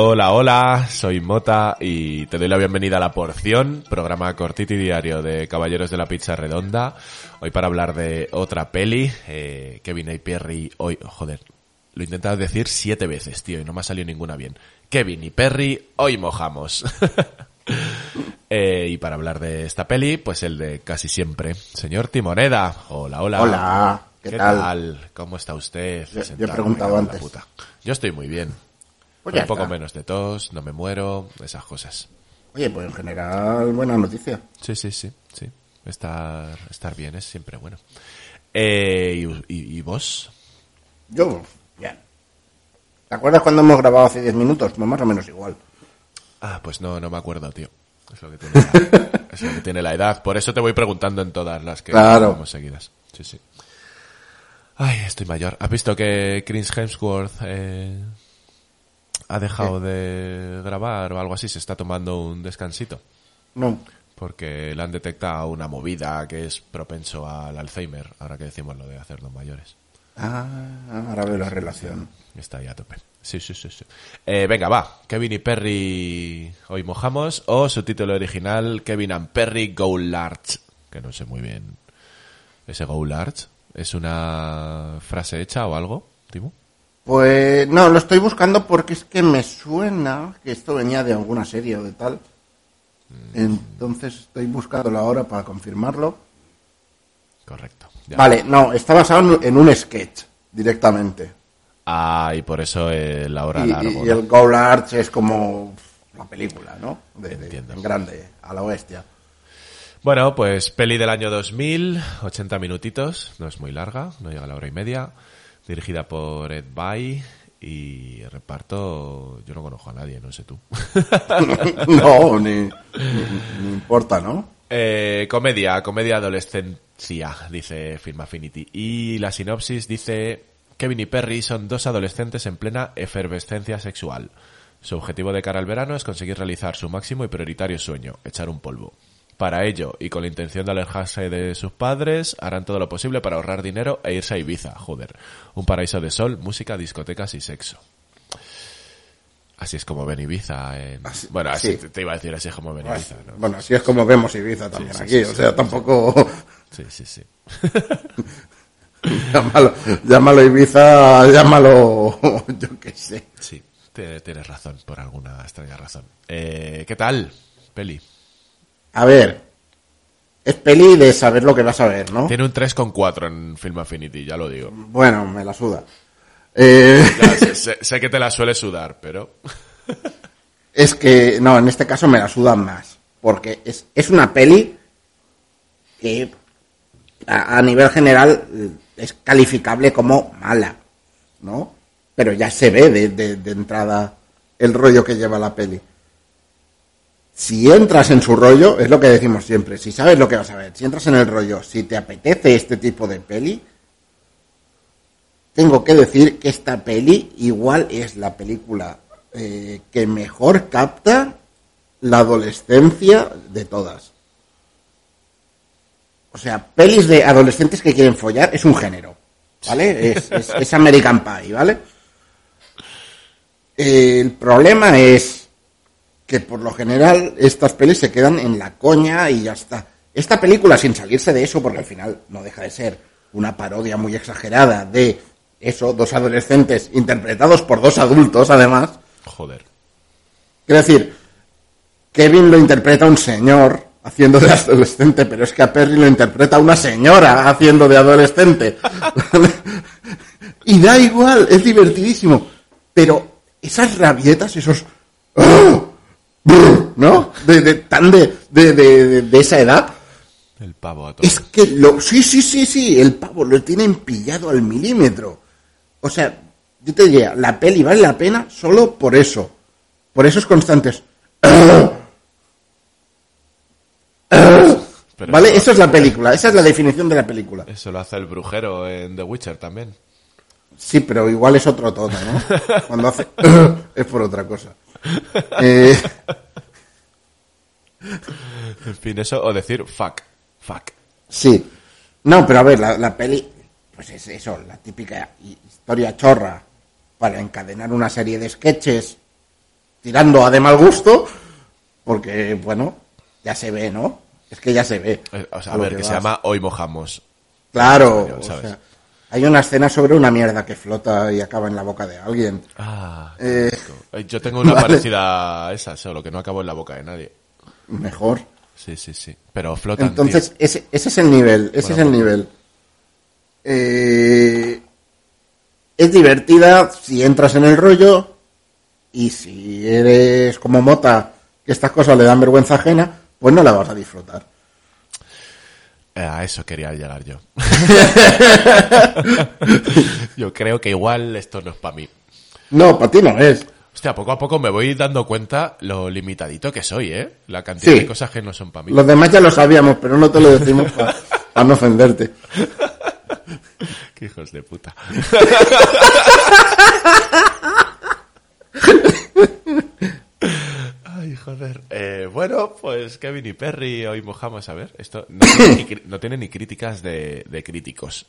Hola, hola, soy Mota y te doy la bienvenida a La Porción, programa cortito y diario de Caballeros de la Pizza Redonda. Hoy para hablar de otra peli, eh, Kevin y Perry, hoy, joder, lo he intentado decir siete veces, tío, y no me ha salido ninguna bien. Kevin y Perry, hoy mojamos. Eh, y para hablar de esta peli, pues el de casi siempre. Señor Timoneda, hola, hola. Hola, ¿qué, tal? ¿Cómo está usted? Yo- yo he preguntado antes. puta. Yo estoy muy bien. Pues un poco está. menos de tos, no me muero, esas cosas. Oye, pues en general, buena noticia. Sí, sí, sí, sí. Estar, estar bien es siempre bueno. Eh, ¿y, y- y vos? Yo, bien. ¿Te acuerdas cuando hemos grabado hace 10 minutos? Pues más o menos igual. Ah, pues no, no me acuerdo, tío. Es lo que tiene la, es lo que tiene la edad. Por eso te voy preguntando en todas las que Claro. grabamos seguidas. Sí, sí. Ay, estoy mayor. ¿Has visto que Chris Hemsworth eh, ha dejado de grabar o algo así? Se está tomando un descansito. No. Porque le han detectado una movida que es propenso al Alzheimer, ahora que decimos lo de hacernos mayores. Ah, ahora veo la relación. Está ahí a tope. Sí, sí, sí, sí. Eh, venga, va. Kevin y Perry hoy mojamos. O su título original, Kevin and Perry Go Large. Que no sé muy bien. ¿Ese Go Large? ¿Es una frase hecha o algo, Timo? Pues no, lo estoy buscando porque es que me suena que esto venía de alguna serie o de tal. Entonces estoy buscándolo ahora para confirmarlo. Correcto. Ya. Vale, no, está basado en- un sketch directamente. Ah, y por eso el ahora Y, largo. y ¿no? el Go Large es como la película, ¿no? De, de- Entiendo. en grande, a la bestia. Bueno, pues peli del año 2000, 80 minutitos, no es muy larga, no llega a la hora y media, dirigida por Ed Bay y el reparto, yo no conozco a nadie, no sé tú. no, ni, ni- ni importa, ¿no? Eh, comedia, comedia adolescencia, dice Film Affinity. Y la sinopsis dice, Kevin y Perry son dos adolescentes en plena efervescencia sexual. Su objetivo de cara al verano es conseguir realizar su máximo y prioritario sueño, echar un polvo. Para ello, y con la intención de alejarse de sus padres, harán todo lo posible para ahorrar dinero e irse a Ibiza, joder. Un paraíso de sol, música, discotecas y sexo. Así es como ven Ibiza en... Así- bueno, así sí. te, te iba a decir así es como ven Ibiza, ¿no? Bueno, así es como vemos Ibiza también sí, aquí, o sea, tampoco Sí, sí, sí. llámalo, llámalo Ibiza, llámalo yo qué sé. Sí, tienes razón, por alguna extraña razón. Eh, ¿Qué tal, Peli? A ver, es peli de saber lo que vas a ver, ¿no? Tiene un 3,4 en Film Affinity, ya lo digo. Bueno, me la suda. Eh, Ya, sé, sé- sé que te la suele sudar, pero... es que, no, en este caso me la sudan más, porque es, es una peli que a, a nivel general eh, es calificable como mala, ¿no? Pero ya se ve de, de- de entrada el rollo que lleva la peli. Si entras en su rollo, es lo que decimos siempre, si sabes lo que vas a ver, si entras en el rollo, si te apetece este tipo de peli, tengo que decir que esta peli igual es la película eh, que mejor capta la adolescencia de todas. O sea, pelis de adolescentes que quieren follar es un género, ¿vale? Es, es- es American Pie, ¿vale? El problema es que por lo general estas pelis se quedan en la coña y ya está. Esta película, sin salirse de eso, porque al final no deja de ser una parodia muy exagerada de eso, dos adolescentes interpretados por dos adultos, además. Joder. Quiero decir, Kevin lo interpreta un señor haciendo de adolescente, pero es que a Perry lo interpreta una señora haciendo de adolescente. y da igual, es divertidísimo. Pero esas rabietas, esos... ¡Oh! ¿No? De, de- tan de, de, de- de esa edad, El pavo a todo. Es que lo. Sí, sí, sí, sí. El pavo lo tienen pillado al milímetro. O sea, yo te diría, la peli vale la pena solo por eso. Por esos constantes. Pero ¿Vale? Eso es la película. Esa es la definición de la película. Eso lo hace el brujero en The Witcher también. Sí, pero igual es otro tono, ¿no? Cuando hace. es por otra cosa. Eh, En fin, eso, o decir fuck. Fuck. sí. No, pero a ver, la, la peli. Pues es eso, la típica historia chorra para encadenar una serie de sketches tirando a de mal gusto. Porque, bueno, ya se ve, ¿no? Es que ya se ve. Eh, O sea, a ver, que se llama Hoy mojamos. Claro, español, o ¿sabes? sea, hay una escena sobre una mierda que flota y acaba en la boca de alguien. Ah, Eh, Yo tengo una vale. parecida a esa, solo que no acabó en la boca de nadie. Mejor. Sí, sí, sí. Pero flotan, Entonces, ese, ese es el nivel, ese Bueno, es el pues- nivel. Eh, es divertida si entras en el rollo y si eres como Mota, que estas cosas le dan vergüenza ajena, pues no la vas a disfrutar. Eh, A eso quería llegar yo. yo creo que igual esto no es para mí. No, para ti no es. Hostia, poco a poco me voy dando cuenta lo limitadito que soy, ¿eh? La cantidad Sí. de cosas que no son para mí. Los demás ya lo sabíamos, pero no te lo decimos para no ofenderte. Qué hijos de puta. Eh, bueno, pues Kevin y Perry hoy mojamos. A ver, esto no tiene ni, no tiene ni críticas de, de críticos.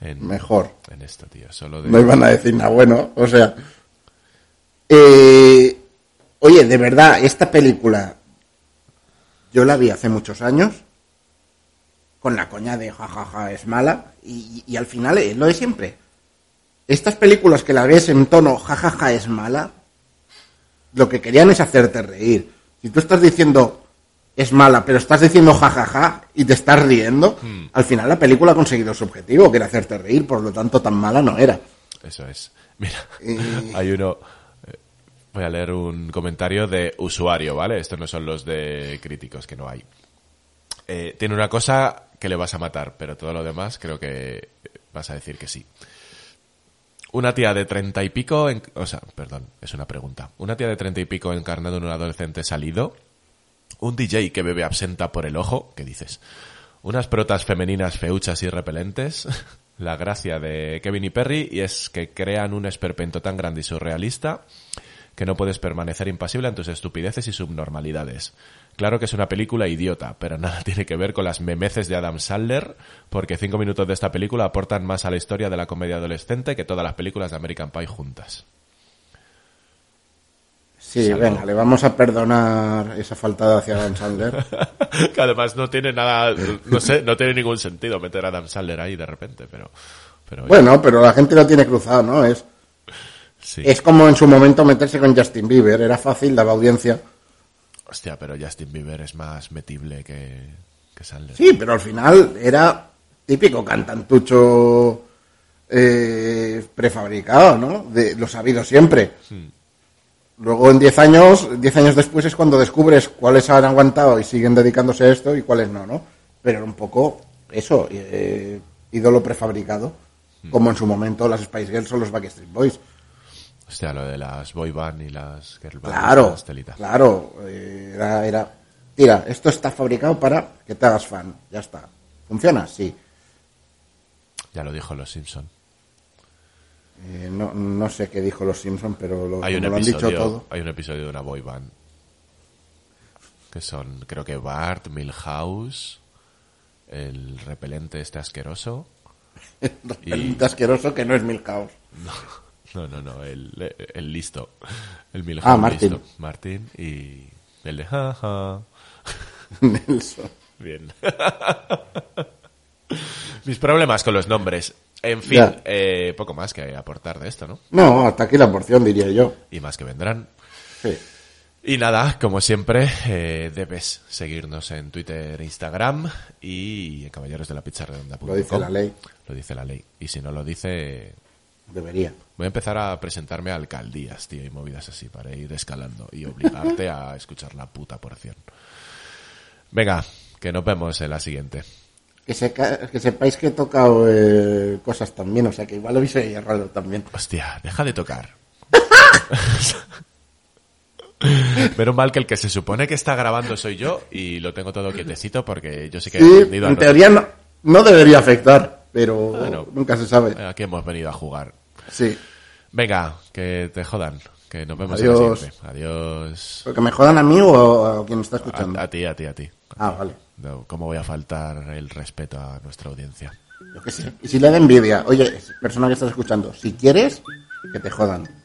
En, Mejor. en esto, tío. Solo de... No iban a decir nada bueno, o sea. Eh, oye, de verdad, esta película yo la vi hace muchos años con la coña de jajaja es mala y, y al final es lo de siempre. Estas películas que la ves en tono jajaja es mala, lo que querían es hacerte reír. Si tú estás diciendo es mala, pero estás diciendo jajaja y te estás riendo, al final la película ha conseguido su objetivo, que era hacerte reír, por lo tanto tan mala no era. Eso es. Mira, hay uno. eh, Voy a leer un comentario de usuario, ¿vale? Estos no son los de críticos, que no hay. Eh, tiene una cosa que le vas a matar, pero todo lo demás creo que vas a decir que sí. Una tía de treinta y pico, o sea, perdón, es una pregunta. Una tía de treinta y pico encarnado en un adolescente salido. Un DJ que bebe absenta por el ojo, ¿qué dices? Unas protas femeninas feuchas y repelentes. La gracia de Kevin y Perry y es que crean un esperpento tan grande y surrealista que no puedes permanecer impasible ante tus estupideces y subnormalidades. Claro que es una película idiota, pero nada tiene que ver con las memeces de Adam Sandler, porque cinco minutos de esta película aportan más a la historia de la comedia adolescente que todas las películas de American Pie juntas. Sí, venga, le vamos a perdonar esa faltada hacia Adam Sandler. que además no tiene nada, no sé, no tiene ningún sentido meter a Adam Sandler ahí de repente, pero, Bueno, pero la gente lo tiene cruzado, ¿no? Es, sí. es como en su momento meterse con Justin Bieber, era fácil, daba audiencia. Hostia, pero Justin Bieber es más metible que, que Sandler. Sí, pero al final era típico cantantucho eh, prefabricado, ¿no? De, lo sabido siempre. Luego en 10 años, 10 años después es cuando descubres cuáles han aguantado y siguen dedicándose a esto y cuáles no, ¿no? Pero era un poco eso, eh, ídolo prefabricado, como en su momento las Spice Girls o los Backstreet Boys. Hostia, lo de las boy band y las girl band. Claro, las telitas. claro, eh, era, era, mira, esto está fabricado para que te hagas fan, ya está. ¿Funciona? Sí. Ya lo dijo los Simpson. Eh, no, no sé qué dijo los Simpson, pero lo, Hay un como lo han dicho episodio, todo. hay un episodio de una boy band que son, creo que Bart, Milhouse, el repelente este asqueroso. El asqueroso que no es Milhouse. No, no, no, el, el listo. El Milhouse Ah, Martin. listo. Martin y el de jaja. Nelson. Bien. Mis problemas con los nombres. En fin, eh, poco más que aportar de esto, ¿no? No, hasta aquí la porción, diría yo. Y más que vendrán. Sí. Y nada, como siempre, eh, debes seguirnos en Twitter Instagram y en caballeros de la pizza Lo dice la ley. Lo dice la ley. Y si no lo dice, Debería. voy a empezar a presentarme a alcaldías, tío, y movidas así para ir escalando y obligarte a escuchar la puta porción. Venga, que nos vemos en la siguiente. Que, seca- que sepáis que he tocado eh, cosas también, o sea que igual lo habéis errado también. Hostia, deja de tocar. Menos mal que el que se supone que está grabando soy yo y lo tengo todo quietecito porque yo sí que he Sí, aprendido a en teoría no, no debería afectar, pero Bueno. nunca se sabe. Aquí hemos venido a jugar. Sí, Venga, que te jodan. Que nos vemos Adiós. en la siguiente. Adiós. porque me jodan a mí o a quien está escuchando. A, a ti, a ti, a ti. Ah, vale. No, ¿Cómo voy a faltar el respeto a nuestra audiencia? Yo qué sé. Y si le da envidia, oye, persona que estás escuchando, si quieres, que te jodan.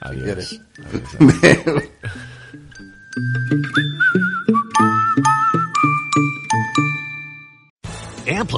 Adiós. quieres. Adiós.